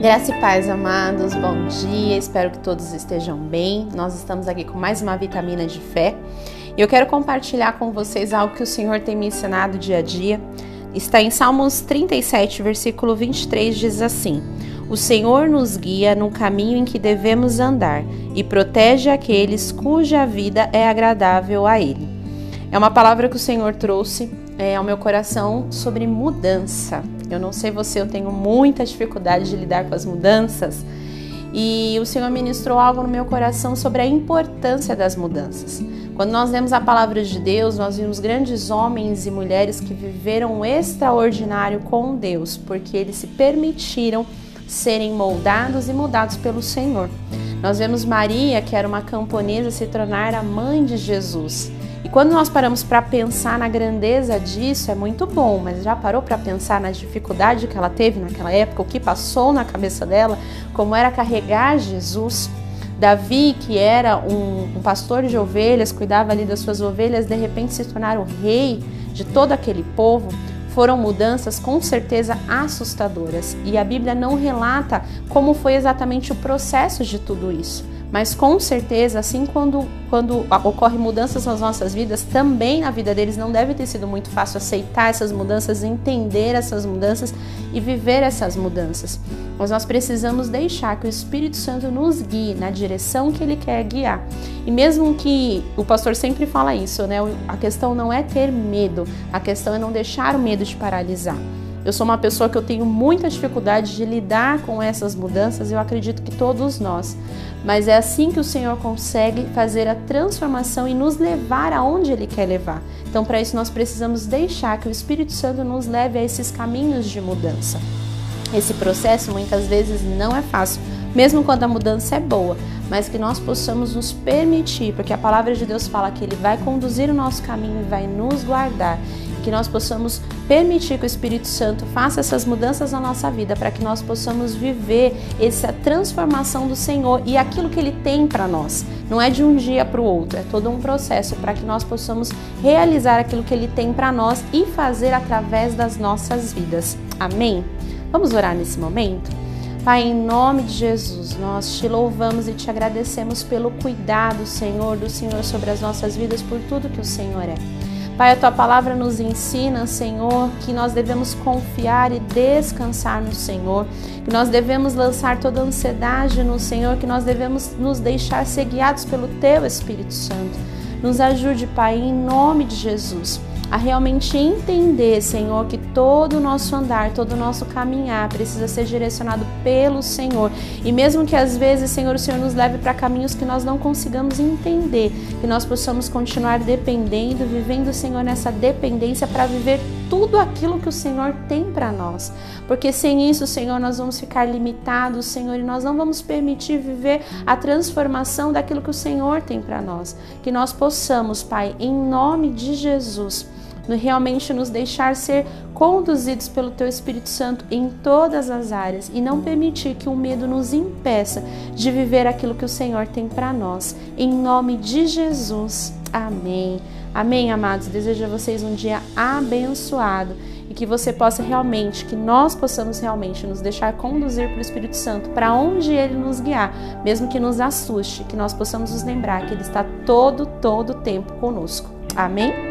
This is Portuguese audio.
Graça e paz, amados, bom dia, espero que todos estejam bem. Nós estamos aqui com mais uma vitamina de fé e eu quero compartilhar com vocês algo que o Senhor tem me ensinado dia a dia. Está em Salmos 37, versículo 23, diz assim: O Senhor nos guia no caminho em que devemos andar e protege aqueles cuja vida é agradável a Ele. É uma palavra que o Senhor trouxe é, ao meu coração sobre mudança. Eu não sei você, eu tenho muita dificuldade de lidar com as mudanças. E o Senhor ministrou algo no meu coração sobre a importância das mudanças. Quando nós lemos a palavra de Deus, nós vimos grandes homens e mulheres que viveram um extraordinário com Deus, porque eles se permitiram serem moldados e mudados pelo Senhor. Nós vemos Maria, que era uma camponesa, se tornar a mãe de Jesus. E quando nós paramos para pensar na grandeza disso, é muito bom, mas já parou para pensar na dificuldade que ela teve naquela época, o que passou na cabeça dela, como era carregar Jesus? Davi, que era um, um pastor de ovelhas, cuidava ali das suas ovelhas, de repente se tornar o rei de todo aquele povo foram mudanças com certeza assustadoras e a Bíblia não relata como foi exatamente o processo de tudo isso. Mas com certeza, assim quando, quando ocorrem mudanças nas nossas vidas, também na vida deles não deve ter sido muito fácil aceitar essas mudanças, entender essas mudanças e viver essas mudanças. Mas nós precisamos deixar que o Espírito Santo nos guie na direção que ele quer guiar. E mesmo que o pastor sempre fala isso, né? A questão não é ter medo, a questão é não deixar o medo te paralisar. Eu sou uma pessoa que eu tenho muita dificuldade de lidar com essas mudanças, eu acredito que todos nós. Mas é assim que o Senhor consegue fazer a transformação e nos levar aonde Ele quer levar. Então, para isso, nós precisamos deixar que o Espírito Santo nos leve a esses caminhos de mudança. Esse processo muitas vezes não é fácil, mesmo quando a mudança é boa, mas que nós possamos nos permitir, porque a palavra de Deus fala que Ele vai conduzir o nosso caminho e vai nos guardar que nós possamos permitir que o Espírito Santo faça essas mudanças na nossa vida, para que nós possamos viver essa transformação do Senhor e aquilo que Ele tem para nós. Não é de um dia para o outro, é todo um processo para que nós possamos realizar aquilo que Ele tem para nós e fazer através das nossas vidas. Amém? Vamos orar nesse momento? Pai, em nome de Jesus, nós te louvamos e te agradecemos pelo cuidado, Senhor, do Senhor sobre as nossas vidas, por tudo que o Senhor é. Pai, a tua palavra nos ensina, Senhor, que nós devemos confiar e descansar no Senhor, que nós devemos lançar toda ansiedade no Senhor, que nós devemos nos deixar ser guiados pelo teu Espírito Santo. Nos ajude, Pai, em nome de Jesus a realmente entender, Senhor, que todo o nosso andar, todo o nosso caminhar precisa ser direcionado pelo Senhor. E mesmo que às vezes, Senhor, o Senhor nos leve para caminhos que nós não consigamos entender, que nós possamos continuar dependendo, vivendo, Senhor, nessa dependência para viver tudo aquilo que o Senhor tem para nós. Porque sem isso, Senhor, nós vamos ficar limitados, Senhor, e nós não vamos permitir viver a transformação daquilo que o Senhor tem para nós. Que nós possamos, Pai, em nome de Jesus, realmente nos deixar ser conduzidos pelo Teu Espírito Santo em todas as áreas e não permitir que o medo nos impeça de viver aquilo que o Senhor tem para nós. Em nome de Jesus. Amém. Amém, amados. Desejo a vocês um dia abençoado e que você possa realmente, que nós possamos realmente nos deixar conduzir pelo Espírito Santo para onde ele nos guiar, mesmo que nos assuste, que nós possamos nos lembrar que ele está todo, todo tempo conosco. Amém?